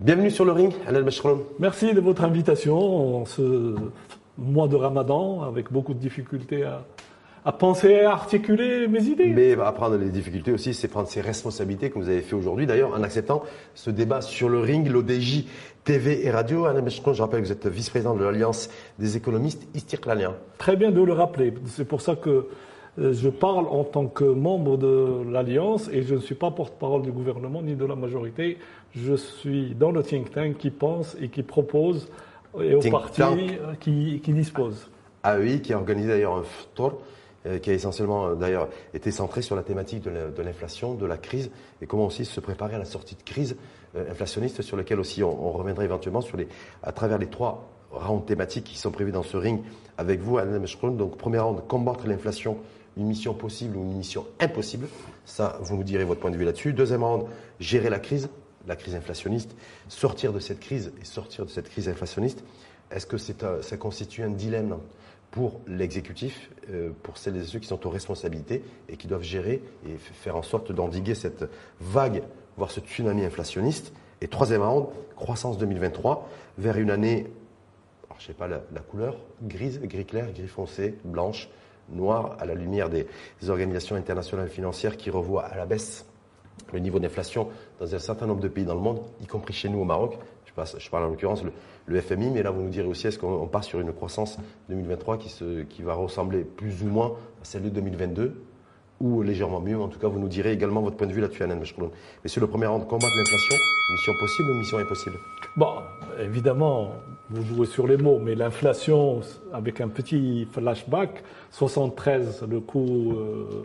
Bienvenue sur le ring, Alain Bachroun. Merci de votre invitation en ce mois de Ramadan avec beaucoup de difficultés à, penser et à articuler mes idées. Mais apprendre les difficultés aussi, c'est prendre ses responsabilités comme vous avez fait aujourd'hui d'ailleurs en acceptant ce débat sur le ring, l'ODJ TV et radio. Alain je rappelle que vous êtes vice-président de l'Alliance des économistes istirklanien. Très bien de le rappeler. C'est pour ça que euh, je parle en tant que membre de l'Alliance et je ne suis pas porte-parole du gouvernement ni de la majorité. Je suis dans le think tank qui pense et qui propose et au parti euh, qui, qui dispose. AEI qui a organisé d'ailleurs un tour qui a essentiellement d'ailleurs été centré sur la thématique de l'inflation, de la crise et comment aussi se préparer à la sortie de crise inflationniste sur lequel aussi on, reviendra éventuellement à travers les trois rounds thématiques qui sont prévus dans ce ring avec vous, Alain Meshkroun. Donc, première round, combattre l'inflation une mission possible ou une mission impossible. Ça, vous nous direz votre point de vue là-dessus. Deuxièmement, gérer la crise, la crise inflationniste, sortir de cette crise et sortir de cette crise inflationniste. Est-ce que ça constitue un dilemme pour l'exécutif, euh, pour celles et ceux qui sont aux responsabilités et qui doivent gérer et faire en sorte d'endiguer cette vague, voire ce tsunami inflationniste Et troisièmement, croissance 2023 vers une année, je ne sais pas la, couleur, grise, gris clair, gris foncé, blanche, noir à la lumière des, organisations internationales financières qui revoient à la baisse le niveau d'inflation dans un certain nombre de pays dans le monde, y compris chez nous au Maroc. Je, parle en l'occurrence le, FMI, mais là vous nous direz aussi est-ce qu'on part sur une croissance 2023 qui, se, qui va ressembler plus ou moins à celle de 2022 ou légèrement mieux? En tout cas, vous nous direz également votre point de vue là-dessus, Anne Mais sur le premier rang, combattre l'inflation, mission possible ou mission impossible? Bon, évidemment, vous jouez sur les mots, mais l'inflation, avec un petit flashback, 73, le coût euh,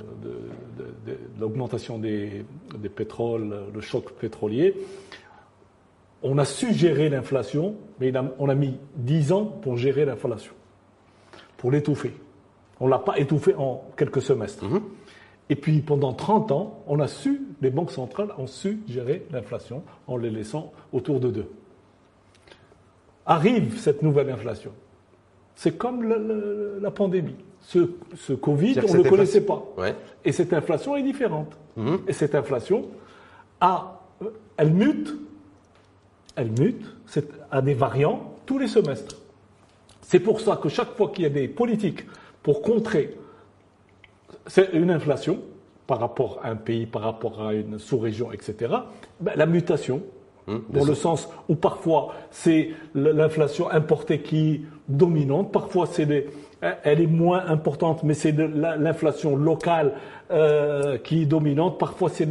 de, l'augmentation des, des pétroles, le choc pétrolier. On a su gérer l'inflation, mais on a mis 10 ans pour gérer l'inflation, pour l'étouffer. On ne l'a pas étouffé en quelques semestres. Mm-hmm. Et puis pendant 30 ans, on a su, les banques centrales ont su gérer l'inflation en les laissant autour de deux. Arrive cette nouvelle inflation. C'est comme la, pandémie. Ce, ce Covid, on ne le connaissait pas. Et cette inflation est différente. Mhm. Et cette inflation, a, elle mute, elle mute, a des variants tous les semestres. C'est pour ça que chaque fois qu'il y a des politiques pour contrer c'est une inflation par rapport à un pays, par rapport à une sous-région, etc. Ben, la mutation, hum, dans le sens où parfois c'est l'inflation importée qui est dominante, parfois c'est elle est moins importante, mais c'est l'inflation locale euh, qui est dominante. Parfois, c'est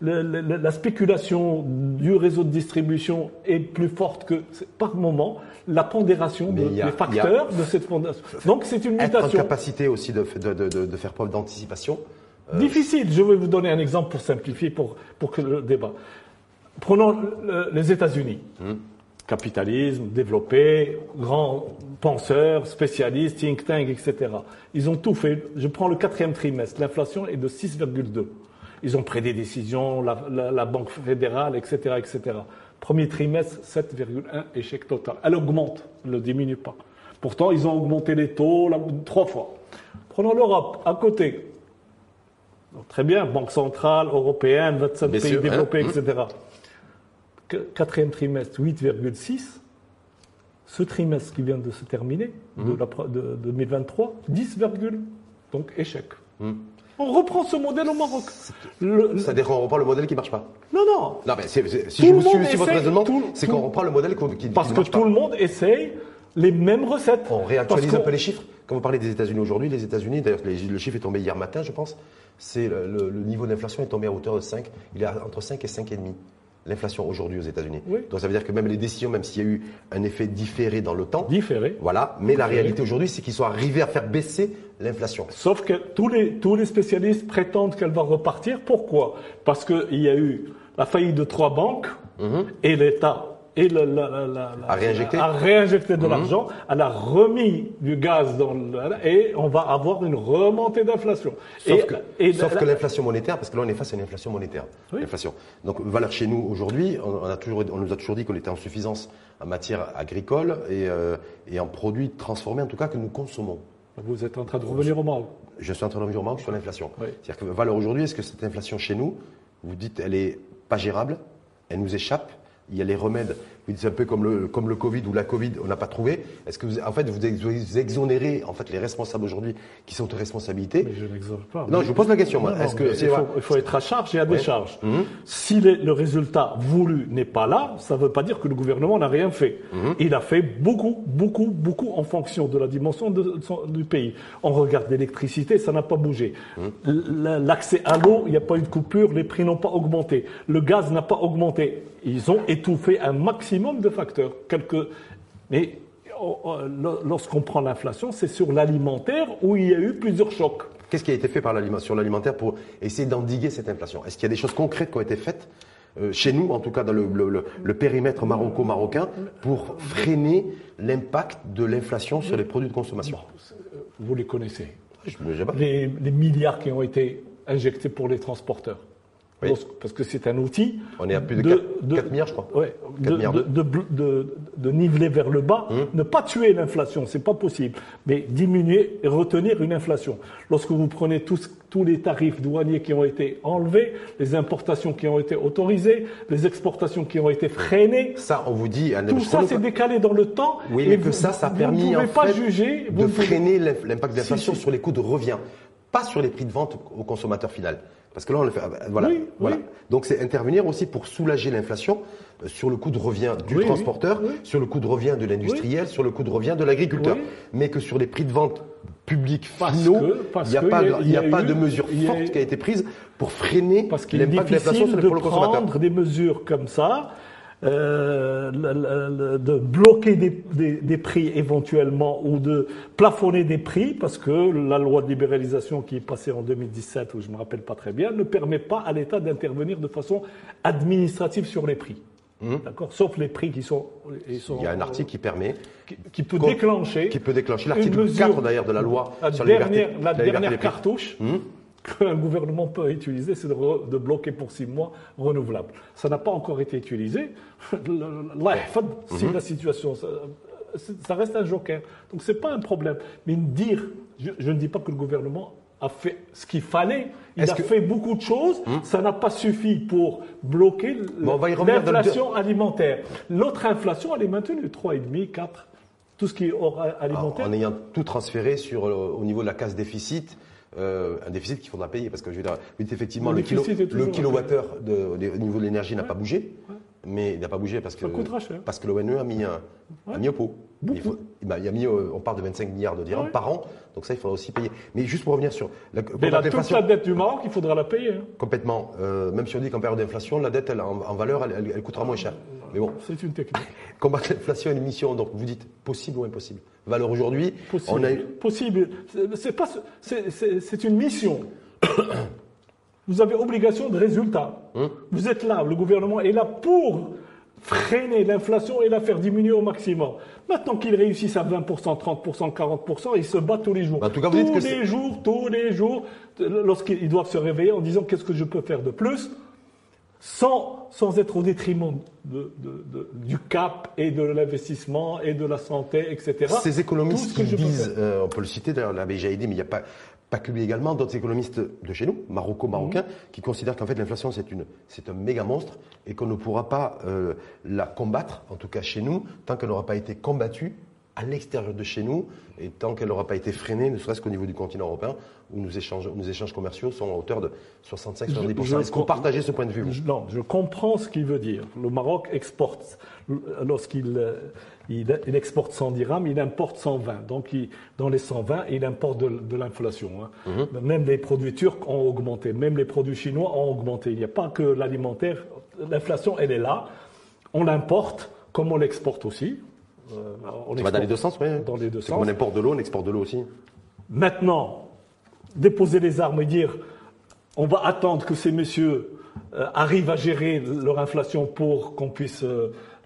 la spéculation du réseau de distribution est plus forte que par moment la pondération des facteurs de cette fondation. Donc c'est une mutation. Être en capacité aussi de, de, faire preuve d'anticipation. Euh, Difficile. Je vais vous donner un exemple pour simplifier, pour, pour que le débat. Prenons les États-Unis. Hum. Capitalisme développé, grands penseurs, spécialistes, think tank, etc. Ils ont tout fait. Je prends le quatrième trimestre. L'inflation est de 6,2. Ils ont pris des décisions, la, la Banque fédérale, etc., etc. Premier trimestre, 7,1 échec total. Elle augmente, elle ne diminue pas. Pourtant, ils ont augmenté les taux trois fois. Prenons l'Europe, à côté. très bien, Banque centrale, européenne, 27 pays développés, hein, etc. Quatrième trimestre, 8,6. Ce trimestre qui vient de se terminer, de, mmh. de, 2023, 10, donc échec. Mmh. On reprend ce modèle au Maroc. C'est-à-dire qu'on reprend le modèle qui ne marche pas Non, non. Non, mais si je vous suis votre raisonnement, c'est qu'on reprend le modèle qui, qui Parce que tout le monde essaye les mêmes recettes. On réactualise un peu les chiffres. Quand vous parlez des États-Unis aujourd'hui, les États-Unis, d'ailleurs, le chiffre est tombé hier matin, je pense, c'est le, niveau d'inflation est tombé à hauteur de 5. Il est entre 5 et 5,5 l'inflation aujourd'hui aux États-Unis. Donc ça veut dire que même les décisions, même s'il y a eu un effet différé dans le temps, différé, voilà. Mais la réalité aujourd'hui, c'est qu'ils sont arrivés à faire baisser l'inflation. Sauf que tous les tous les spécialistes prétendent qu'elle va repartir. Pourquoi? Parce qu'il y a eu la faillite de trois banques mhm. et l'État et la, à réinjecter, à réinjecter de mhm. l'argent, elle a remis du gaz dans le, et on va avoir une remontée d'inflation. Sauf, que, sauf que l'inflation monétaire, parce que là on est face à une inflation monétaire. Inflation. Donc valeur chez nous aujourd'hui, on, a toujours, on nous a toujours dit qu'on était en suffisance en matière agricole et, euh, et en produits transformés en tout cas que nous consommons. Vous êtes en train de revenir au Maroc Je suis en train de revenir au Maroc sur l'inflation. C'est-à-dire que valeur aujourd'hui, est-ce que cette inflation chez nous, vous dites, elle est pas gérable, elle nous échappe, il y a les remèdes c'est un peu comme le, comme le Covid ou la Covid, on n'a pas trouvé. Est-ce que vous, en fait, vous exonérez en fait les responsables aujourd'hui qui sont aux responsabilités? Mais je n'exonère pas. Non, je vous pose la question. Moi. Est-ce que il, faut, il, faut, être à charge et à décharge. Mhm. Si le résultat voulu n'est pas là, ça ne veut pas dire que le gouvernement n'a rien fait. Mhm. Il a fait beaucoup, beaucoup, beaucoup en fonction de la dimension de, du pays. On regarde l'électricité, ça n'a pas bougé. Mhm. L'accès à l'eau, il n'y a pas eu de coupure, les prix n'ont pas augmenté. Le gaz n'a pas augmenté. Ils ont étouffé un maximum de facteurs. Quelques... Mais oh, oh, lorsqu'on prend l'inflation, c'est sur l'alimentaire où il y a eu plusieurs chocs. Qu'est-ce qui a été fait par sur l'alimentaire pour essayer d'endiguer cette inflation? Est-ce qu'il y a des choses concrètes qui ont été faites euh, chez nous, en tout cas dans le, périmètre maroco-marocain, pour freiner l'impact de l'inflation sur les produits de consommation? Vous les connaissez. les milliards qui ont été injectés pour les transporteurs parce que c'est un outil. On est à plus de, 4, milliards, je crois. Ouais, de, niveler vers le bas, hum. ne pas tuer l'inflation, c'est pas possible, mais diminuer et retenir une inflation. Lorsque vous prenez tous, tous les tarifs douaniers qui ont été enlevés, les importations qui ont été autorisées, les exportations qui ont été freinées. Ça, on vous dit. Tout ça, c'est décalé dans le temps. Oui, et que ça, ça a permis en pas juger, de freiner l'impact de l'inflation sur les coûts de revient, pas sur les prix de vente au consommateur final. Parce que là, on le fait. Bah, voilà. Donc, c'est intervenir aussi pour soulager l'inflation euh, sur le coût de revient du transporteur, sur le coût de revient de l'industriel, sur le coût de revient de l'agriculteur. Mais que sur les prix de vente publics finaux, il n'y a, pas de, y a, pas de mesure forte qui a été prise pour freiner l'impact de l'inflation sur les de prendre des mesures comme ça euh, de bloquer des, des, prix éventuellement ou de plafonner des prix parce que la loi de libéralisation qui est passée en 2017, ou je me rappelle pas très bien, ne permet pas à l'État d'intervenir de façon administrative sur les prix. Mmh. D'accord? Sauf les prix qui sont, Il y a un article qui permet. Qui, peut déclencher. Qui peut déclencher. L'article 4 d'ailleurs de la loi la sur dernière, la, la dernière cartouche. Mmh qu'un gouvernement peut utiliser, c'est de, bloquer pour six mois renouvelable. Ça n'a pas encore été utilisé. si mhm. la situation, ça, reste un joker. Donc c'est pas un problème. Mais dire, je, ne dis pas que le gouvernement a fait ce qu'il fallait. Il a fait beaucoup de choses. Mhm. Ça n'a pas suffi pour bloquer l'inflation alimentaire. L'autre inflation, elle est maintenue, 3,5, 4. Tout ce qui est alimentaire. en ayant tout transféré sur, euh, au niveau de la casse déficit, euh, un déficit qu'il faudra payer. Parce que je veux dire, effectivement, le, le kilowattheure au niveau de l'énergie n'a pas bougé. Mais il n'a pas bougé parce que, parce que l'ONE a mis, un, a mis au pot. Il, il, a mis, euh, on parle de 25 milliards de dirhams par an, donc ça il faudra aussi payer. Mais juste pour revenir sur la, Mais la, toute la dette du Maroc, il faudra la payer. Hein. Complètement. Euh, même si on dit qu'en période d'inflation, la dette elle, en, valeur, elle, elle, coûtera moins cher. Mais bon. C'est une technique. Combattre l'inflation est une mission, donc vous dites possible ou impossible Valeur aujourd'hui, on a possible. C'est pas, c'est une mission. Vous avez obligation de résultat. Hum. Vous êtes là, le gouvernement est là pour freiner l'inflation et la faire diminuer au maximum. Maintenant qu'ils réussissent à 20%, 30%, 40%, ils se battent tous les jours. Bah, tous les jours, tous les jours, lorsqu'ils doivent se réveiller en disant qu'est-ce que je peux faire de plus, sans, sans être au détriment de, du cap et de l'investissement et de la santé, etc. Ces économistes qui disent, euh, on peut le citer d'ailleurs, l'avait déjà dit, mais il n'y a pas, pas que lui également, d'autres économistes de chez nous, maroco-marocains, mmh. qui considèrent qu'en fait l'inflation c'est un méga monstre et qu'on ne pourra pas euh, la combattre, en tout cas chez nous, tant qu'elle n'aura pas été combattue à l'extérieur de chez nous et tant qu'elle n'aura pas été freinée, ne serait-ce qu'au niveau du continent européen, où nos échanges, nos échanges commerciaux sont à hauteur de 65-70%. Est-ce que vous partagez ce point de vue Non, je comprends ce qu'il veut dire. Le Maroc exporte, lorsqu'il il, exporte 100 dirhams, il importe 120. Donc dans les 120, il importe de, l'inflation. Hein. Mhm. Même les produits turcs ont augmenté, même les produits chinois ont augmenté. Il n'y a pas que l'alimentaire. L'inflation, elle est là. On l'importe comme on l'exporte aussi. Euh, on Ça va dans les deux sens, oui. Dans les deux sens. on importe de l'eau, on exporte de l'eau aussi. Maintenant, déposer les armes et dire on va attendre que ces messieurs arrivent à gérer leur inflation pour qu'on puisse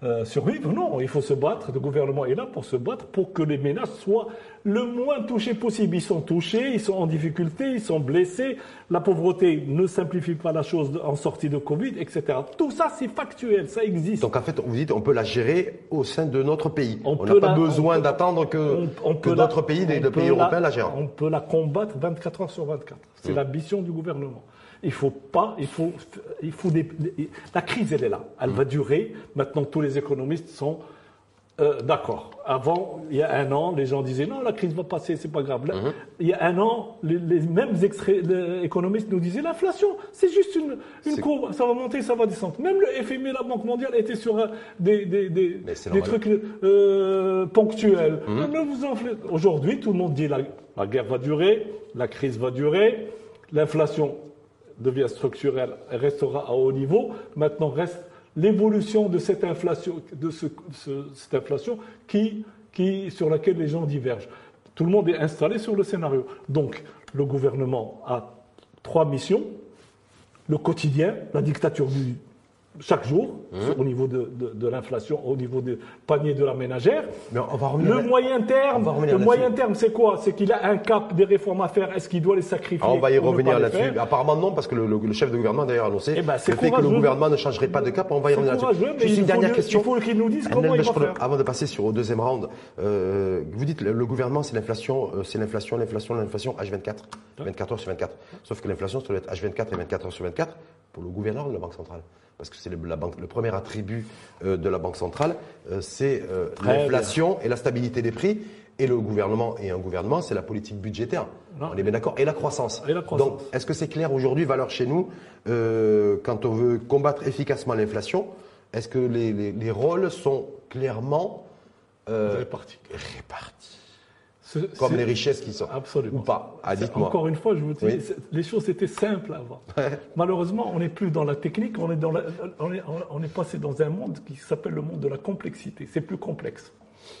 euh, survivre. Non, il faut se battre. Le gouvernement est là pour se battre pour que les ménages soient le moins touchés possible. Ils sont touchés, ils sont en difficulté, ils sont blessés. La pauvreté ne simplifie pas la chose en sortie de Covid, etc. Tout ça, c'est factuel, ça existe. Donc en fait, vous dites, on peut la gérer au sein de notre pays. On n'a pas besoin d'attendre que, que d'autres pays, des pays européens la gèrent. On peut la combattre 24 heures sur 24. C'est mmh. l'ambition du gouvernement. Il faut pas, il faut, il faut des, la crise, elle est là. Elle va durer. Maintenant, tous les économistes sont euh, d'accord. Avant, il y a un an, les gens disaient non, la crise va passer, c'est pas grave. Mhm. Il y a un an, les, mêmes économistes nous disaient l'inflation, c'est juste une, une courbe, ça va monter, ça va descendre. Même le FMI, la Banque mondiale, étaient sur des, des, des, des trucs euh, ponctuels. Mhm. Aujourd'hui, tout le monde dit la, la guerre va durer, la crise va durer, l'inflation devient structurelle, restera à haut niveau. Maintenant reste l'évolution de cette inflation, de inflation qui, qui, sur laquelle les gens divergent. Tout le monde est installé sur le scénario. Donc, le gouvernement a trois missions le quotidien, la dictature du, chaque jour mmh. au niveau de, de, l'inflation, au niveau du panier de la ménagère. Mais on va le moyen terme, le moyen terme, c'est quoi? C'est qu'il a un cap des réformes à faire. Est-ce qu'il doit les sacrifier ah, On va y revenir là-dessus. Apparemment non, parce que le, chef de gouvernement d'ailleurs annoncé eh ben, le fait que le gouvernement ne changerait pas de cap. On va y revenir là-dessus. Juste une dernière question. Il faut qu'il nous dise comment il va faire. Avant de passer sur au deuxième round, euh, vous dites le, gouvernement c'est l'inflation, euh, c'est l'inflation, l'inflation, l'inflation H24, 24 heures sur 24. Sauf que l'inflation ça doit être H24 et 24 heures sur 24 pour le gouverneur de la Banque centrale parce que c'est le, le, premier attribut euh, de la Banque centrale, euh, c'est euh, l'inflation et la stabilité des prix. Et le gouvernement et un gouvernement, c'est la politique budgétaire. On est bien d'accord. Et la croissance. Et la croissance. Donc, est-ce que c'est clair aujourd'hui, valeur chez nous, quand on veut combattre efficacement l'inflation, est-ce que les, les, les, rôles sont clairement répartis? Comme les richesses qui sont. Absolument. Ou pas. Ah, encore une fois, je vous dis, les choses étaient simples avant. Malheureusement, on n'est plus dans la technique, on est, dans on, est, on est passé dans un monde qui s'appelle le monde de la complexité. C'est plus complexe.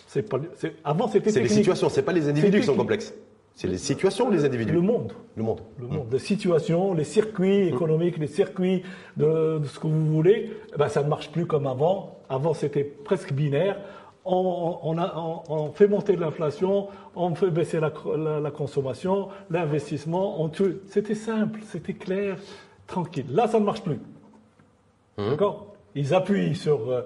C'est pas, avant, c'était C'est les situations, c'est pas les individus qui sont complexes. C'est les situations ou les individus Le monde. Le monde. Le monde. Les situations, les circuits économiques, les circuits de, ce que vous voulez, eh ben, ça ne marche plus comme avant. Avant, c'était presque binaire on, fait monter l'inflation, on fait baisser la, consommation, l'investissement, on tue. C'était simple, c'était clair, tranquille. Là, ça ne marche plus. Hum. D'accord? Ils appuient sur. Euh,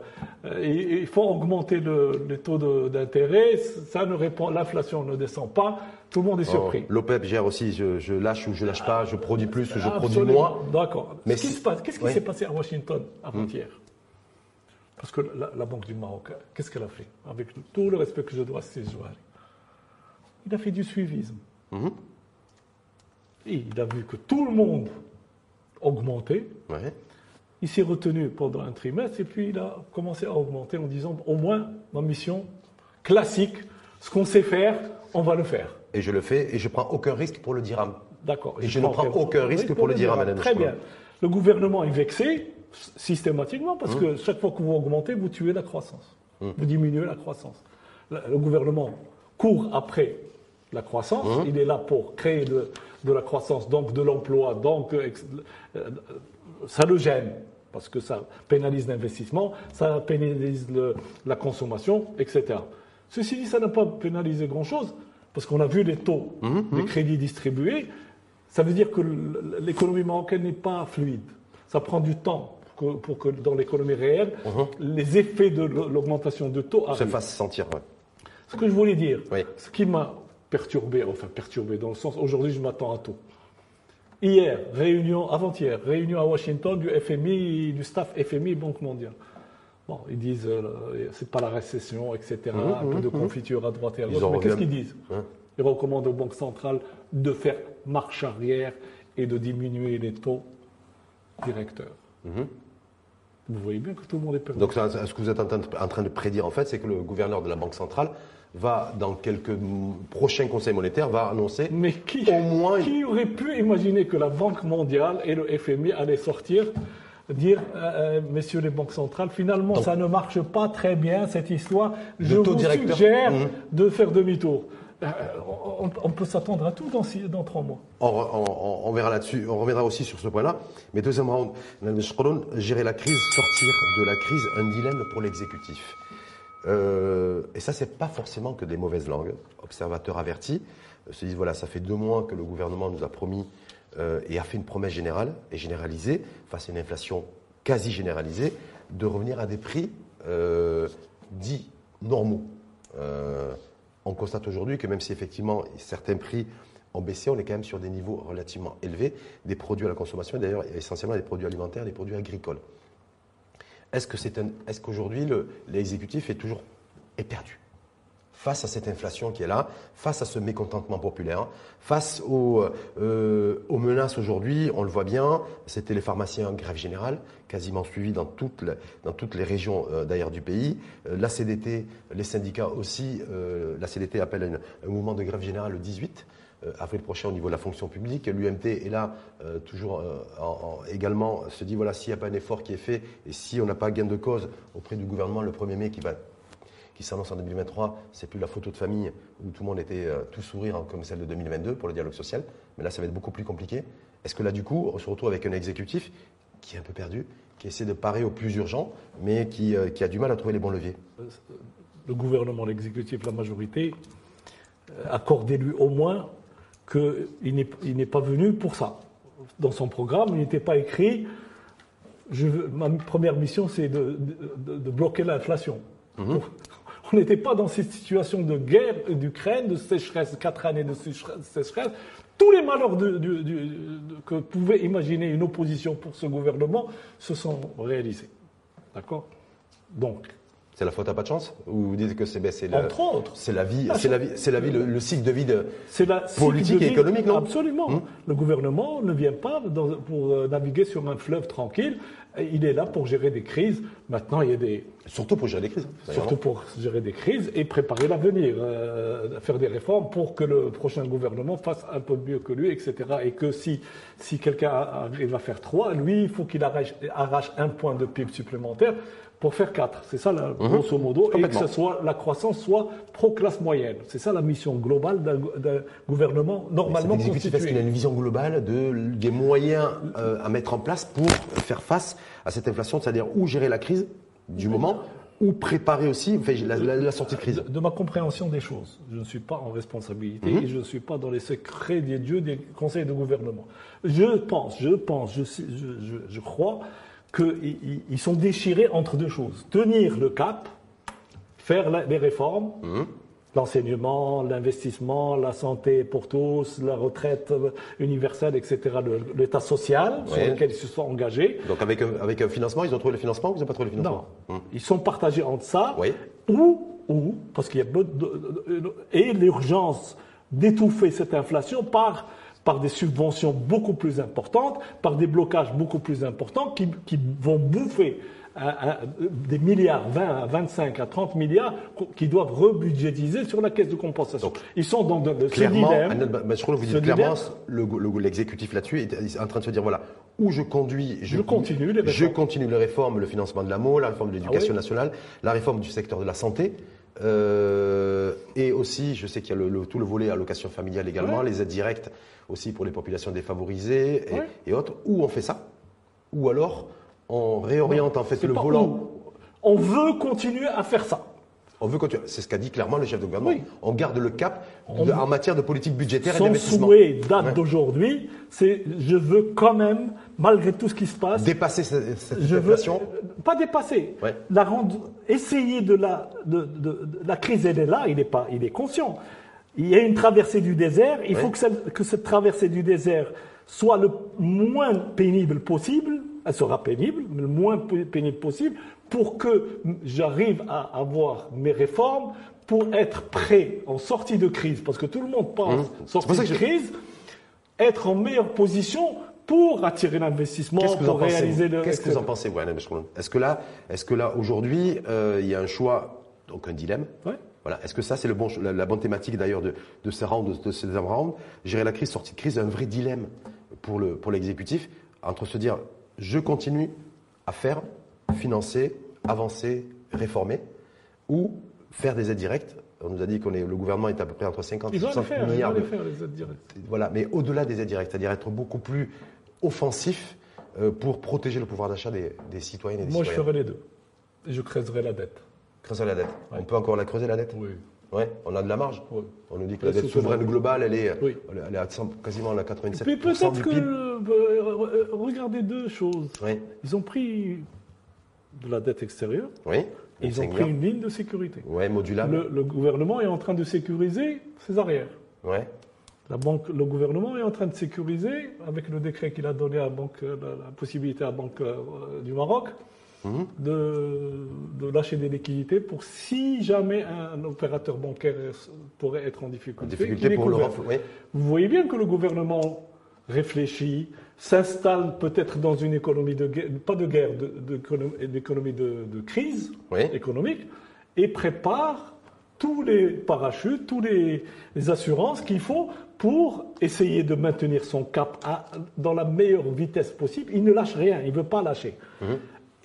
ils font augmenter le, les taux d'intérêt, ça ne répond, l'inflation ne descend pas, tout le monde est oh, surpris. L'OPEP gère aussi, je, lâche ou je lâche pas, je produis plus ou je produis moins. D'accord. Qu'est-ce qui s'est passé à Washington avant-hier? Parce que la, Banque du Maroc, qu'est-ce qu'elle a fait Avec tout le respect que je dois à ces joueurs, il a fait du suivisme. Mhm. Il a vu que tout le monde augmentait. Il s'est retenu pendant un trimestre et puis il a commencé à augmenter en disant au moins ma mission classique, ce qu'on sait faire, on va le faire. Et je le fais et je prends aucun risque pour le dirham. D'accord. Et, je, ne prends aucun risque pour, le dirham, Madame Très bien. Le gouvernement est vexé, systématiquement, parce que chaque fois que vous augmentez, vous tuez la croissance. Vous diminuez la croissance. Le gouvernement court après la croissance, il est là pour créer de, la croissance, donc de l'emploi, donc euh, euh, ça le gêne, parce que ça pénalise l'investissement, ça pénalise la consommation, etc. Ceci dit, ça n'a pas pénalisé grand-chose, parce qu'on a vu les taux des crédits distribués, ça veut dire que l'économie marocaine n'est pas fluide. Ça prend du temps pour que dans l'économie réelle, uh-huh. les effets de l'augmentation de taux se fassent sentir. Ce que je voulais dire, ce qui m'a perturbé, enfin perturbé dans le sens, aujourd'hui je m'attends à tout. Hier, réunion, avant-hier, réunion à Washington du FMI, du staff FMI, Banque mondiale. Bon, ils disent, euh, c'est pas la récession, etc. Uh-huh, un peu de uh-huh, confiture à droite et à gauche. Mais qu'est-ce qu'ils disent Ils recommandent aux banques centrales de faire marche arrière et de diminuer les taux directeurs. Vous voyez bien que tout le monde est perdu. Donc, ce que vous êtes en train de prédire, en fait, c'est que le gouverneur de la Banque centrale va, dans quelques prochains conseils monétaires, va annoncer Mais qui, au moins. Qui aurait pu imaginer que la Banque mondiale et le FMI allaient sortir dire, euh, euh, messieurs les banques centrales, finalement, ça ne marche pas très bien, cette histoire. Je vous suggère mmh. de faire demi-tour. Ben, on, peut s'attendre à tout dans, dans trois mois. On, verra là-dessus, on reviendra aussi sur ce point-là. Mais deuxièmement, gérer la crise, sortir de la crise, un dilemme pour l'exécutif. Euh, et ça, c'est pas forcément que des mauvaises langues. Observateurs avertis euh, se disent voilà, ça fait deux mois que le gouvernement nous a promis euh, et a fait une promesse générale et généralisée face à une inflation quasi généralisée de revenir à des prix dits normaux. On constate aujourd'hui que même si effectivement certains prix ont baissé, on est quand même sur des niveaux relativement élevés des produits à la consommation, d'ailleurs essentiellement des produits alimentaires, des produits agricoles. Est-ce qu'aujourd'hui l'exécutif est toujours est perdu face à cette inflation qui est là, face à ce mécontentement populaire, face aux, euh, aux menaces aujourd'hui, on le voit bien, c'était les pharmaciens en grève générale, quasiment suivis dans toutes, les, régions euh, d'ailleurs du pays. Euh, la CDT, les syndicats aussi, la CDT appelle un mouvement de grève générale le 18. Euh, avril prochain au niveau de la fonction publique. L'UMT est là, toujours également, se dit voilà, s'il n'y a pas un effort qui est fait et si on n'a pas gain de cause auprès du gouvernement le 1er mai qui va qui s'annonce en 2023, c'est plus la photo de famille où tout le monde était tout sourire hein, comme celle de 2022 pour le dialogue social. Mais là, ça va être beaucoup plus compliqué. Est-ce que là, du coup, on se retrouve avec un exécutif qui est un peu perdu, qui essaie de parer au plus urgent, mais qui, qui a du mal à trouver les bons leviers? Le gouvernement, l'exécutif, la majorité, accordez-lui au moins qu'il n'est pas venu pour ça. Dans son programme, il n'était pas écrit je ma première mission, c'est de, bloquer l'inflation. Mhm. On n'était pas dans cette situation de guerre d'Ukraine, de sécheresse, quatre années de sécheresse. Tous les malheurs que pouvait imaginer une opposition pour ce gouvernement se sont réalisés. D'accord? Donc, c'est la faute à pas de chance Ou vous dites que c'est ben, Entre autres. C'est la vie, c'est la vie, c'est la vie, le, cycle de vie de la politique et économique, non? Absolument. Hum. Le gouvernement ne vient pas pour euh, naviguer sur un fleuve tranquille. Il est là pour gérer des crises. Maintenant, il y a des surtout pour gérer des crises. Surtout pour gérer des crises et préparer l'avenir, euh, faire des réformes pour que le prochain gouvernement fasse un peu mieux que lui, etc. Et que si si quelqu'un arrive à faire trois, lui, il faut qu'il arrache, arrache un point de PIB supplémentaire pour faire 4. C'est ça, mhm. grosso modo, et que ce soit, la croissance soit pro-classe moyenne. C'est ça la mission globale d'un gouvernement normalement constitué. Est-ce qu'il a une vision globale de, des moyens euh, à mettre en place pour faire face à cette inflation, c'est-à-dire où gérer la crise du moment, ou préparer aussi la, sortie de crise? De, ma compréhension des choses, je ne suis pas en responsabilité mhm. et je ne suis pas dans les secrets des dieux des conseils de gouvernement. Je pense, je pense, je, je, je crois qu'ils sont déchirés entre deux choses. Tenir le cap, faire les réformes, mmh. l'enseignement, l'investissement, la santé pour tous, la retraite universelle, etc., l'état social sur lequel ils se sont engagés. Donc avec un, avec un financement, ils ont trouvé le financement ou ils n'ont pas trouvé le financement Non. Mmh. Ils sont partagés entre ça ou, ou, parce qu'il y a et l'urgence d'étouffer cette inflation par par des subventions beaucoup plus importantes, par des blocages beaucoup plus importants qui, qui vont bouffer des milliards, 20 à 25 à 30 milliards qui doivent rebudgétiser sur la caisse de compensation. Ils sont dans ce clairement, dilemme. je crois que vous dites clairement, l'exécutif là-dessus est en train de se dire voilà, où je conduis, je, continue, les je continue les réformes, le financement de l'AMO, la réforme de l'éducation ah nationale, la réforme du secteur de la santé. Euh, et aussi, je sais qu'il y a le, tout le volet allocation familiale également, les aides directes aussi pour les populations défavorisées et, autres. Où on fait ça? Ou alors on réoriente en fait le volant. On veut continuer à faire ça. On veut continuer. C'est ce qu'a dit clairement le chef de gouvernement. On garde le cap en matière de politique budgétaire et d'investissement. Son souhait date d'aujourd'hui, c'est je veux quand même, malgré tout ce qui se passe, dépasser cette, cette inflation. Pas dépasser. La rendre, essayer de la, de, de, la crise elle est là. Il est pas, il est conscient. Il y a une traversée du désert. Il faut que, que cette traversée du désert soit le moins pénible possible. Elle sera pénible, mais le moins pénible possible pour que j'arrive à avoir mes réformes pour être prêt en sortie de crise, parce que tout le monde pense mmh. sortie de crise, être en meilleure position pour attirer l'investissement, pour réaliser le. Qu'est-ce que vous en pensez, Est-ce que là, est-ce que là aujourd'hui, euh, il y a un choix, donc un dilemme? Voilà. Est-ce que ça, c'est bon, la, bonne thématique d'ailleurs de, de ces rounds, de, ces rounds Gérer la crise, sortie de crise, un vrai dilemme pour le pour l'exécutif entre se dire, je continue à faire financer, avancer, réformer, ou faire des aides directes On nous a dit que le gouvernement est à peu près entre 50 et 60 milliards. Ils faire, les aides directes. Voilà, mais au-delà des aides directes, c'est-à-dire être beaucoup plus offensif euh, pour protéger le pouvoir d'achat des, des citoyennes et des Moi, citoyens. Moi, je ferai les deux. Et je creuserai la dette. Creuser la dette. On peut encore la creuser, la dette? Oui. Ouais, on a de la marge. On nous dit que la dette souveraine globale, elle est, elle est à quasiment à 87 Mais peut-être que. Euh, regardez deux choses. Ils ont pris de la dette extérieure. Oui. Et ils ont pris une ligne de sécurité. Oui, modulable. Le, gouvernement est en train de sécuriser ses arrières. Ouais. La banque, le gouvernement est en train de sécuriser, avec le décret qu'il a donné à la, banque, la, possibilité à la Banque euh, du Maroc, Mhm. de, lâcher des liquidités pour si jamais un opérateur bancaire pourrait être en difficulté. difficulté pour le Vous voyez bien que le gouvernement réfléchit, s'installe peut-être dans une économie de guerre, pas de guerre, d'économie de, de, crise économique, et prépare tous les parachutes, tous les, assurances qu'il faut pour essayer de maintenir son cap dans la meilleure vitesse possible. Il ne lâche rien, il ne veut pas lâcher. Mhm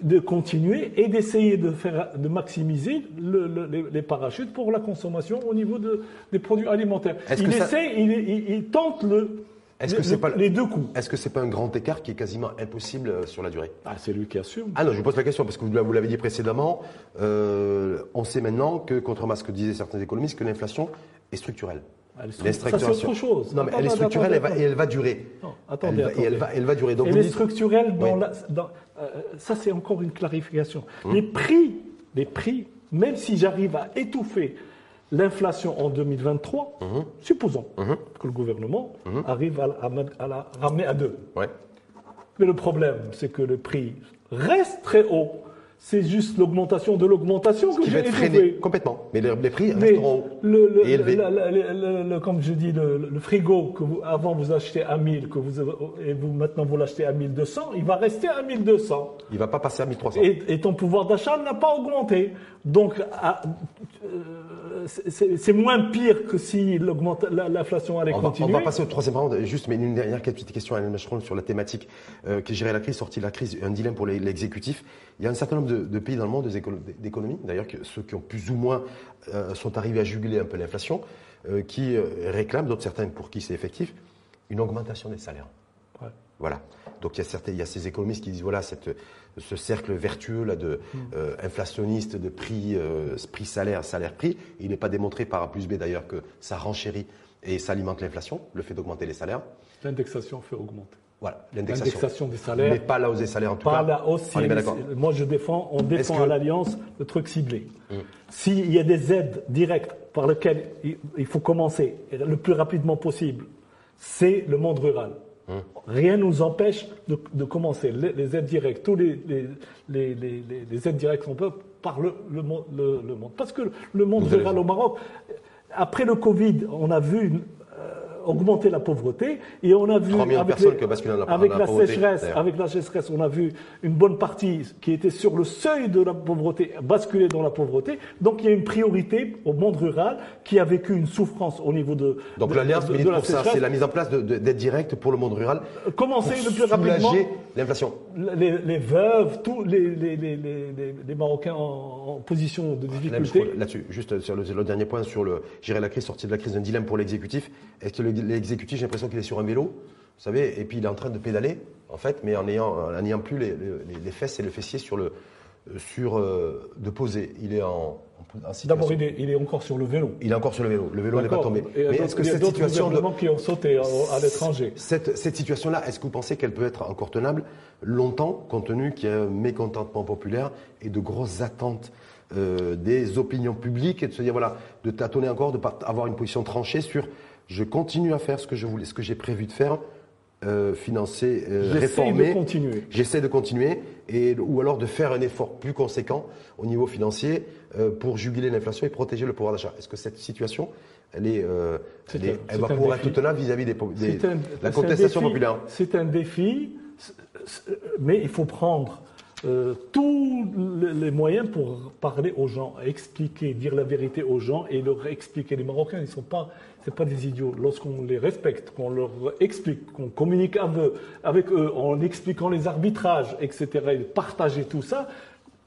de continuer et d'essayer de, faire, de maximiser les, parachutes pour la consommation au niveau de, des produits alimentaires. Il essaie, il, tente le, est-ce que c'est pas les deux coups. Est-ce que c'est pas un grand écart qui est quasiment impossible euh, sur la durée? Ah, C'est lui qui assume. Ah non, je vous pose la question parce que vous l'avez dit précédemment. Euh, on sait maintenant que, contrairement à ce que disaient certains économistes, que l'inflation est structurelle. Elle est ça, c'est autre chose. Non, mais elle est structurelle et elle va durer. Non, attendez, elle, Et elle va, elle va durer. Donc elle est structurelle dans, la, dans euh, ça c'est encore une clarification. Hum. Les prix, les prix, même si j'arrive à étouffer l'inflation en 2023, hum. supposons hum. que le gouvernement arrive à, à, la ramener à 2. Ouais. Mais le problème, c'est que le prix reste très haut c'est juste l'augmentation de l'augmentation que j'ai freiner complètement. Mais les, prix resteront le, et élevés. comme je dis, le, frigo que vous, avant vous achetez à 1000, que vous, et vous maintenant vous l'achetez à 1200, il va rester à 1200. Il va pas passer à 1300. Et, et ton pouvoir d'achat n'a pas augmenté. Donc, euh, c'est moins pire que si l'inflation allait continuer. On va passer au troisième round. Juste, mais une dernière petite question à Alain sur la thématique euh, qui gérait la crise, sortie de la crise, un dilemme pour l'exécutif. Il y a un certain nombre de, pays dans le monde, d'économies, d'ailleurs, ceux qui ont plus ou moins euh, sont arrivés à juguler un peu l'inflation, euh, qui réclament, d'autres certains pour qui c'est effectif, une augmentation des salaires. Voilà. Donc il y, a certains, il y a ces économistes qui disent voilà cette, ce cercle vertueux là de mm. euh, inflationniste de prix euh, prix salaire salaire prix. Il n'est pas démontré par A plus B d'ailleurs que ça renchérit et ça alimente l'inflation, le fait d'augmenter les salaires. L'indexation fait augmenter. Voilà, l'indexation des salaires. Mais pas la hausse des salaires en tout pas cas. Pas la hausse. moi je défends, on défend à l'alliance le truc ciblé. Mm. S'il y a des aides directes par lesquelles il faut commencer le plus rapidement possible, c'est le monde rural. Rien ne nous empêche de, commencer. Les, aides directes, tous les, les, aides directes sont par le, le, monde. Parce que le monde rural au Maroc, après le Covid, on a vu augmenter la pauvreté. Et on a vu avec, la, sécheresse, avec la sécheresse, on a vu une bonne partie qui était sur le seuil de la pauvreté basculer dans la pauvreté. Donc il y a une priorité au monde rural qui a vécu une souffrance au niveau de. Donc l'alliance milite pour ça, c'est la mise en place d'aides directes pour le monde rural. Commencer le plus rapidement. l'inflation. Les, veuves, tous les, les, Marocains en, position de difficulté. Là-dessus, juste sur le, dernier point sur le gérer la crise, sortir de la crise, un dilemme pour l'exécutif. Est-ce que le l'exécutif, j'ai l'impression qu'il est sur un vélo, vous savez, et puis il est en train de pédaler, en fait, mais en n'ayant plus les, fesses et le fessier sur le, sur euh, de poser. Il est en, D'abord, il, il est, encore sur le vélo. Il est encore sur le vélo. Le vélo n'est pas tombé. mais est-ce que cette situation de... qui ont sauté à, l'étranger. Cette, cette situation-là, est-ce que vous pensez qu'elle peut être encore tenable longtemps, compte tenu qu'il y a un mécontentement populaire et de grosses attentes euh, des opinions publiques et de se dire voilà, de tâtonner encore, de pas avoir une position tranchée sur je continue à faire ce que je voulais, ce que j'ai prévu de faire, euh, financer, euh, réformer. De continuer. J'essaie de continuer, et ou alors de faire un effort plus conséquent au niveau financier euh, pour juguler l'inflation et protéger le pouvoir d'achat. Est-ce que cette situation, elle est, euh, elle, va pouvoir être tenable vis-à-vis des, des la contestation populaire C'est un défi, mais il faut prendre euh, tous les moyens pour parler aux gens, expliquer, dire la vérité aux gens et leur expliquer. Les Marocains, ils sont pas, c'est pas des idiots. Lorsqu'on les respecte, qu'on leur explique, qu'on communique avec eux, en expliquant les arbitrages, etc., et partager tout ça,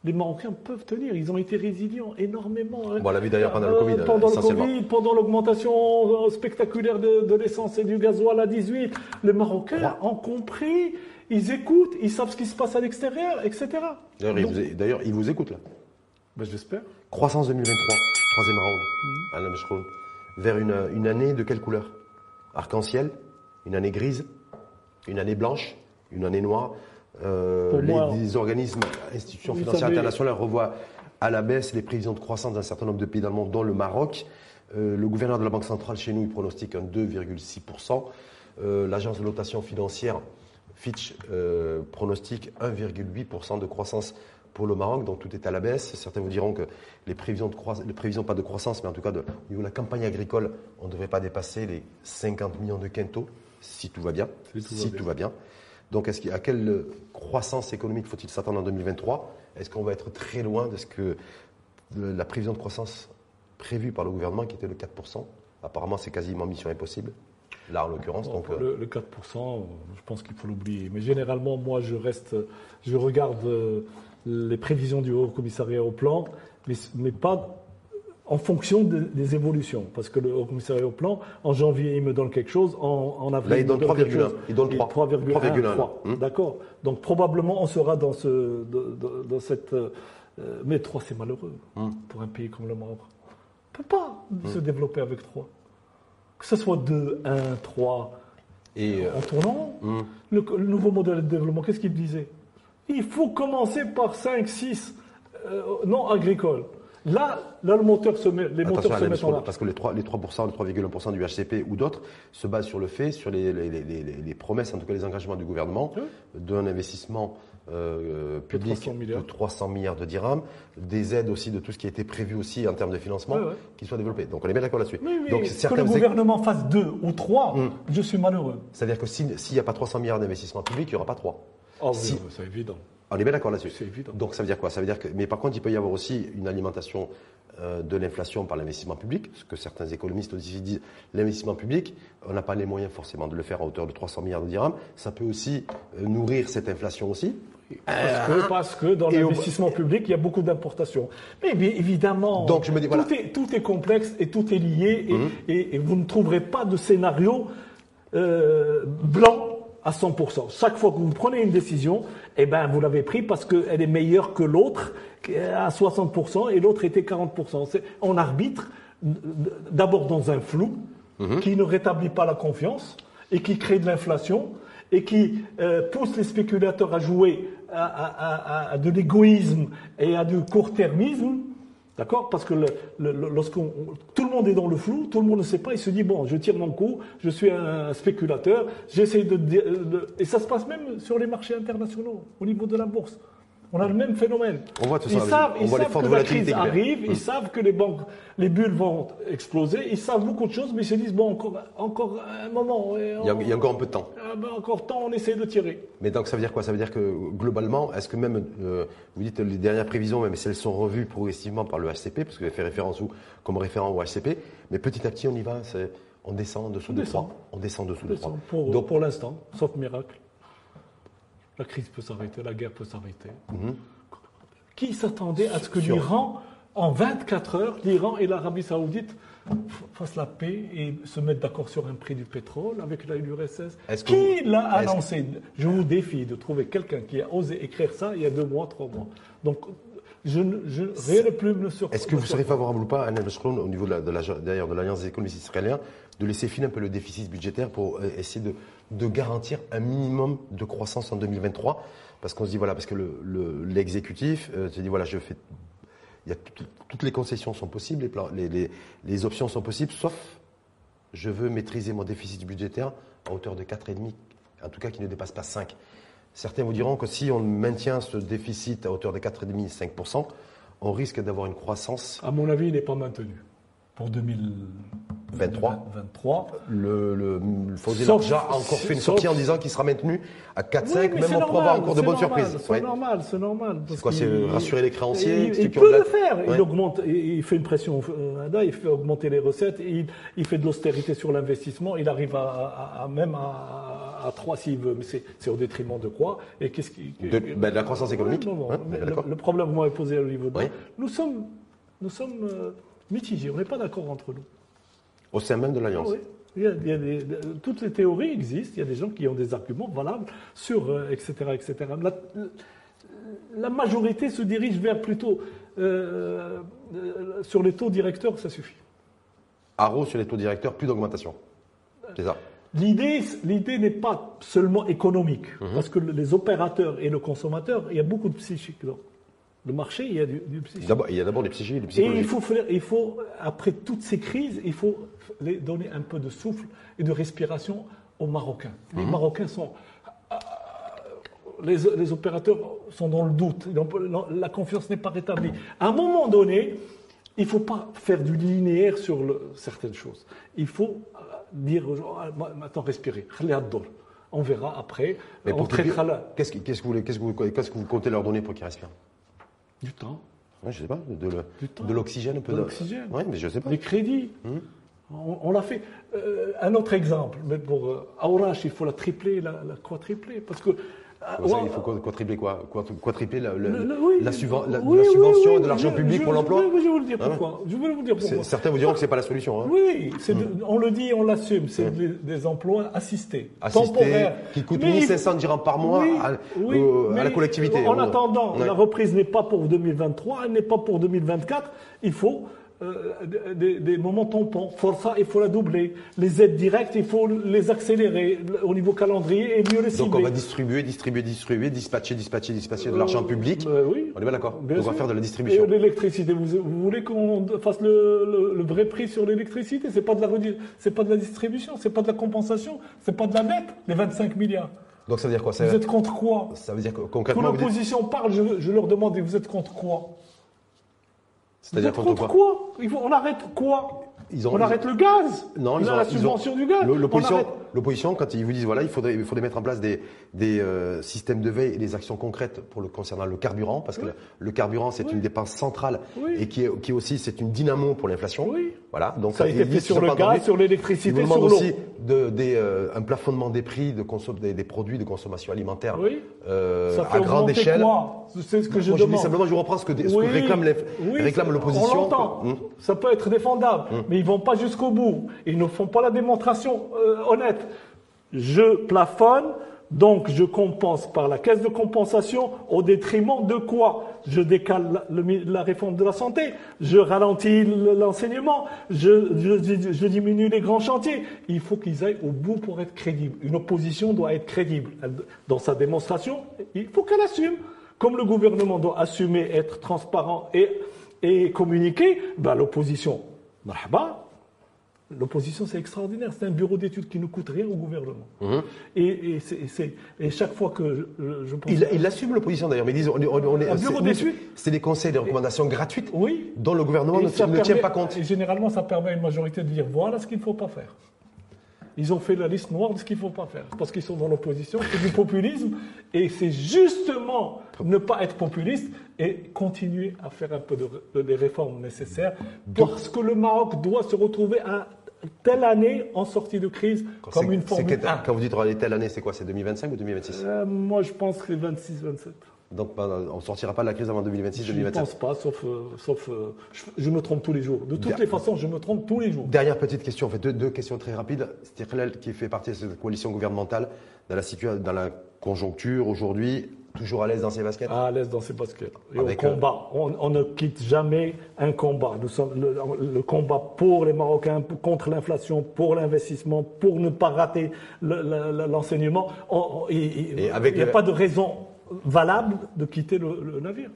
les Marocains peuvent tenir. Ils ont été résilients énormément. Hein. Bon, on l'a vu d'ailleurs pendant le Covid. Pendant le Covid, pendant l'augmentation spectaculaire de, l'essence et du gasoil à 18, les Marocains ont compris, ils écoutent, ils savent ce qui se passe à l'extérieur, etc. D'ailleurs, ils, vous écoutent là. Ben, J'espère. Croissance 2023, troisième round, mmh. vers une, une année de quelle couleur? Arc-en-ciel Une année grise Une année blanche Une année noire euh, les, organismes, institutions financières internationales revoient à la baisse les prévisions de croissance d'un certain nombre de pays dans le monde, dont le Maroc. Euh, le gouverneur de la Banque centrale chez nous, il pronostique un 2,6%. Euh, l'agence de notation financière Fitch pronostique 1,8% de croissance pour le Maroc, donc tout est à la baisse. Certains vous diront que les prévisions, de les prévisions pas de croissance, mais en tout cas de, au niveau de la campagne agricole, on ne devrait pas dépasser les 50 millions de quintaux, si tout va bien. Si, tout va bien. Donc, à quelle croissance économique faut-il s'attendre en 2023 Est-ce qu'on va être très loin de ce que la prévision de croissance prévue par le gouvernement, qui était le 4% Apparemment, c'est quasiment mission impossible. Là, en l'occurrence. donc, euh, le, 4%, je pense qu'il faut l'oublier. Mais généralement, moi, je reste, je regarde euh, les prévisions du Haut Commissariat au plan, mais, mais pas en fonction des évolutions. Parce que le Haut Commissariat au plan, en janvier, il me donne quelque chose, en, avril, il, donne 3,1. Il donne 3,1. Hmm. D'accord. Donc probablement, on sera dans, ce, dans cette. Euh, mais 3, c'est malheureux hmm. pour un pays comme le Maroc. On ne peut pas hmm. se développer avec 3. Que ce soit 2, 1, 3. Et en tournant, le, nouveau modèle de développement, qu'est-ce qu'il disait? Il faut commencer par 5, 6 euh, non agricoles. Là, là, le moteur se met, les moteurs se mettent en là. Parce que les 3, les 3%, les 3,1% du HCP ou d'autres se basent sur le fait, sur les, les, les, les, promesses, en tout cas les engagements du gouvernement, d'un investissement euh, public de 300 milliards de dirhams, des aides aussi de tout ce qui a été prévu aussi en termes de financement qui soit développé. Donc on est bien d'accord là-dessus. Donc que le gouvernement fasse deux ou trois, hum. je suis malheureux. C'est-à-dire que s'il n'y a pas 300 milliards d'investissement public, il n'y aura pas trois. Oh, c'est évident. On est bien d'accord là-dessus. C'est évident. Donc ça veut dire quoi? Ça veut dire que, mais par contre, il peut y avoir aussi une alimentation euh, de l'inflation par l'investissement public, ce que certains économistes aussi disent. L'investissement public, on n'a pas les moyens forcément de le faire à hauteur de 300 milliards de dirhams. Ça peut aussi euh, nourrir cette inflation aussi. Parce que, parce que dans l'investissement public, il y a beaucoup d'importations. Mais évidemment, Donc, je me dis, tout, est, tout, est, complexe et tout est lié et, mhm. vous ne trouverez pas de scénario euh, blanc à 100%. Chaque fois que vous prenez une décision, eh ben, vous l'avez pris parce qu'elle est meilleure que l'autre à 60% et l'autre était 40%. On arbitre d'abord dans un flou mhm. qui ne rétablit pas la confiance et qui crée de l'inflation et qui euh, pousse les spéculateurs à jouer à de l'égoïsme et à du court-termisme D'accord Parce que lorsqu'on tout le monde est dans le flou, tout le monde ne sait pas, il se dit bon, je tire mon coup, je suis un spéculateur, j'essaie de, et ça se passe même sur les marchés internationaux, au niveau de la bourse. On a le même phénomène. On voit tout ils ça. Savent, ils savent que la crise arrive, ils savent que les banques, les bulles vont exploser, ils savent beaucoup de choses, mais ils se disent bon, encore, encore un moment. il, y a, encore un peu de temps. Ah ben, encore temps, on essaie de tirer. Mais donc ça veut dire quoi? Ça veut dire que globalement, est-ce que même, euh, vous dites les dernières prévisions, même si elles sont revues progressivement par le HCP, parce que vous avez fait référence comme référent au HCP, mais petit à petit on y va, on descend en dessous de 3. On descend en dessous de 3. Pour, donc, pour l'instant, sauf miracle. La crise peut s'arrêter, la guerre peut s'arrêter. Mhm. Qui s'attendait à ce que l'Iran, en 24 heures, l'Iran et l'Arabie saoudite fassent la paix et se mettent d'accord sur un prix du pétrole avec la l'URSS Qui l'a annoncé? Je vous défie de trouver quelqu'un qui a osé écrire ça il y a deux mois, trois mois. Donc, rien plus me surprendre. Est-ce que vous serez favorable ou pas, Anna au niveau de, de l'Alliance des économistes israéliens, de laisser filer un peu le déficit budgétaire pour euh, essayer de, de garantir un minimum de croissance en 2023 Parce qu'on se dit, voilà, parce que l'exécutif le, se dit, voilà, je fais. Toutes les concessions sont possibles, les, les, les, options sont possibles, sauf je veux maîtriser mon déficit budgétaire à hauteur de 4,5, en tout cas qui ne dépasse pas 5. Certains vous diront que si on maintient ce déficit à hauteur de 4,5-5%, on risque d'avoir une croissance. À mon avis, il n'est pas maintenu pour 2023. 23. Le, le, le a encore fait une sortie en disant qu'il sera maintenu à 4-5, même on avoir encore de bonnes surprises. C'est normal, c'est normal. C'est quoi, c'est rassurer les créanciers Il, il peut le faire. Il augmente, il fait une pression, euh, il fait augmenter les recettes, il, il fait de l'austérité sur l'investissement, il arrive à, à, à même à à, 3 s'il veut, mais c'est au détriment de quoi Et qu'est-ce qui de, ben, la croissance économique. Non, hein, le, problème que vous m'avez posé au niveau de nous sommes, nous sommes euh, mitigés. On n'est pas d'accord entre nous. Au sein même de l'alliance. Oui. Il y a, toutes les théories existent. Il y a des gens qui ont des arguments valables sur etc euh, etc. La, la, majorité se dirige vers plutôt euh, sur les taux directeurs, ça suffit. Arrow sur les taux directeurs, plus d'augmentation. C'est ça. L'idée, l'idée n'est pas seulement économique, mhm. parce que les opérateurs et le consommateur, il y a beaucoup de psychique dans le marché, il y a du, psychique. il y a d'abord du psychique, du Et il faut, faire, il faut, après toutes ces crises, il faut donner un peu de souffle et de respiration aux Marocains. Les mhm. Marocains sont, les, les, opérateurs sont dans le doute, la confiance n'est pas rétablie. À un moment donné, il ne faut pas faire du linéaire sur certaines choses. Il faut dire aux gens, ah, maintenant respirez, on verra après, Mais on traitera là. Qu'est-ce que, que vous, que que comptez leur donner pour qu'ils respirent? Du temps. Je je sais pas, de, l'oxygène un peu. De l'oxygène. Oui, mais je sais pas. Des crédits. Hum. On, l'a fait. Euh, un autre exemple, mais pour euh, Aurache, il faut la tripler, la, la quadrupler, parce que ah, il faut quadrupler quoi Quadrupler la, la, subvention de l'argent public pour l'emploi je vais vous le dire ah pourquoi. Je vais vous dire pourquoi. Certains vous diront que ce n'est pas la solution. Hein. Oui, hmm. on le dit, on l'assume. C'est hmm. des, emplois assistés, assistés temporaires. Qui coûtent 1500 dirhams par mois à, la collectivité. En attendant, la reprise n'est pas pour 2023, elle n'est pas pour 2024. Il faut euh, des, moments tampons. Força, il faut la doubler. Les aides directes, il faut les accélérer au niveau calendrier et mieux les cibler. Donc on va distribuer, distribuer, distribuer, dispatcher, dispatcher, dispatcher de l'argent public. Euh, oui. On est bien d'accord. On va faire de la distribution. L'électricité, vous, voulez qu'on fasse le, vrai prix sur l'électricité? C'est pas de la c'est pas de la distribution, c'est pas de la compensation, c'est pas de la dette, les 25 milliards. Donc ça veut dire quoi? Vous êtes contre quoi? Ça veut dire concrètement. Quand l'opposition parle, je, je leur demande, vous êtes contre quoi? C'est-à-dire contre, quoi, On arrête quoi on arrête le gaz Non, ils ont, la subvention du gaz. L'opposition, quand ils vous disent voilà, il faudrait, il faudrait mettre en place des, des euh, systèmes de veille et des actions concrètes pour le concernant le carburant, parce que le, carburant c'est une dépense centrale et qui est, qui aussi c'est une dynamo pour l'inflation. Voilà. Donc ça a été fait sur le gaz, sur l'électricité, sur l'eau. aussi de, des, euh, un plafonnement des prix de des, des, produits de consommation alimentaire euh, à grande échelle. C'est ce que je demande. simplement, je reprends ce que, ce que réclame l'opposition. On l'entend. Hum. Ça peut être défendable, hum. mais ils vont pas jusqu'au bout. Ils ne font pas la démonstration euh, honnête. Je plafonne, donc je compense par la caisse de compensation au détriment de quoi? Je décale la, réforme de la santé, je ralentis l'enseignement, je, diminue les grands chantiers. Il faut qu'ils aillent au bout pour être crédibles. Une opposition doit être crédible. Dans sa démonstration, il faut qu'elle assume. Comme le gouvernement doit assumer, être transparent et, communiquer, ben l'opposition, L'opposition, c'est extraordinaire. C'est un bureau d'études qui ne coûte rien au gouvernement. Mhm. Et, et, chaque fois que je, pense. Il, assume l'opposition d'ailleurs, mais disons, on, est, un bureau d'études. C'est des conseils, des recommandations gratuites oui, dont le gouvernement ne, tient pas compte. Et généralement, ça permet à une majorité de dire voilà ce qu'il ne faut pas faire. Ils ont fait la liste noire de ce qu'il ne faut pas faire. Parce qu'ils sont dans l'opposition, c'est du populisme. Et c'est justement ne pas être populiste et continuer à faire un peu de, des réformes nécessaires. Parce que le Maroc doit se retrouver à telle année en sortie de crise comme une Formule Quand vous dites telle année, c'est quoi C'est 2025 ou 2026 euh, Moi, je pense que c'est 26-27. Donc on ne sortira pas de la crise avant 2026-2027 Je ne pense pas, sauf, euh, sauf euh, je, me trompe tous les jours. De toutes les façons, je me trompe tous les jours. Dernière petite question, en fait, deux, questions très rapides. Stirlel, qui fait partie de cette coalition gouvernementale, dans la, dans la conjoncture aujourd'hui, toujours à l'aise dans ses baskets? À l'aise dans ses baskets. Et Avec on combat. On, ne quitte jamais un combat. Nous sommes le, combat pour les Marocains, contre l'inflation, pour l'investissement, pour ne pas rater l'enseignement. il n'y a pas de raison valable de quitter le, navire.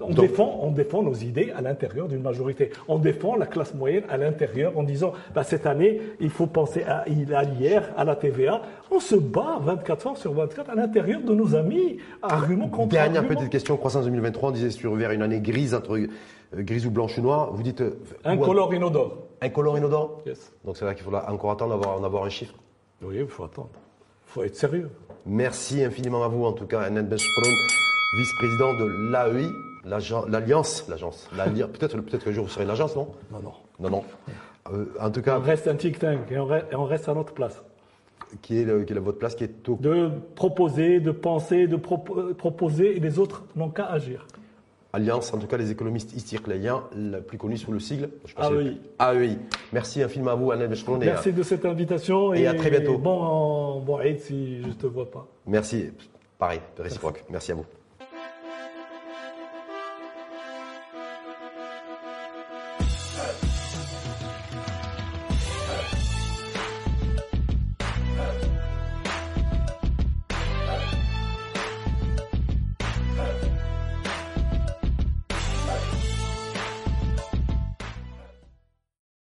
On, défend, on défend nos idées à l'intérieur d'une majorité. On défend la classe moyenne à l'intérieur en disant bah, cette année, il faut penser à, l'IR, à la TVA. On se bat 24 heures sur 24 à l'intérieur de nos amis. Argument contre Dernière petite question croissance 2023, on disait sur vers une année grise, entre euh, grise ou blanche ou noire. Vous dites. Euh, incolore inodore. Incolore inodore Yes. Donc c'est vrai qu'il faudra encore attendre d'avoir avoir un chiffre Oui, il faut attendre. Il faut être sérieux. Merci infiniment à vous, en tout cas, Anan vice-président de l'AEI, l'Alliance, l'agence. Peut-être peut que jour vous serez l'agence, non? Non, non. Non, non. Euh, en tout cas. On reste un think tank et on reste à notre place. qui est, le, qui est votre place qui est tout. De proposer, de penser, de proposer, et les autres n'ont qu'à agir. Alliance, en tout cas les économistes istircléens, la plus connue sous le sigle AEI. AEI. Merci infiniment à vous, Annette Merci de cette invitation et, à très bientôt. Bon, bon si je ne te vois pas. Merci, pareil, réciproque. Merci à vous.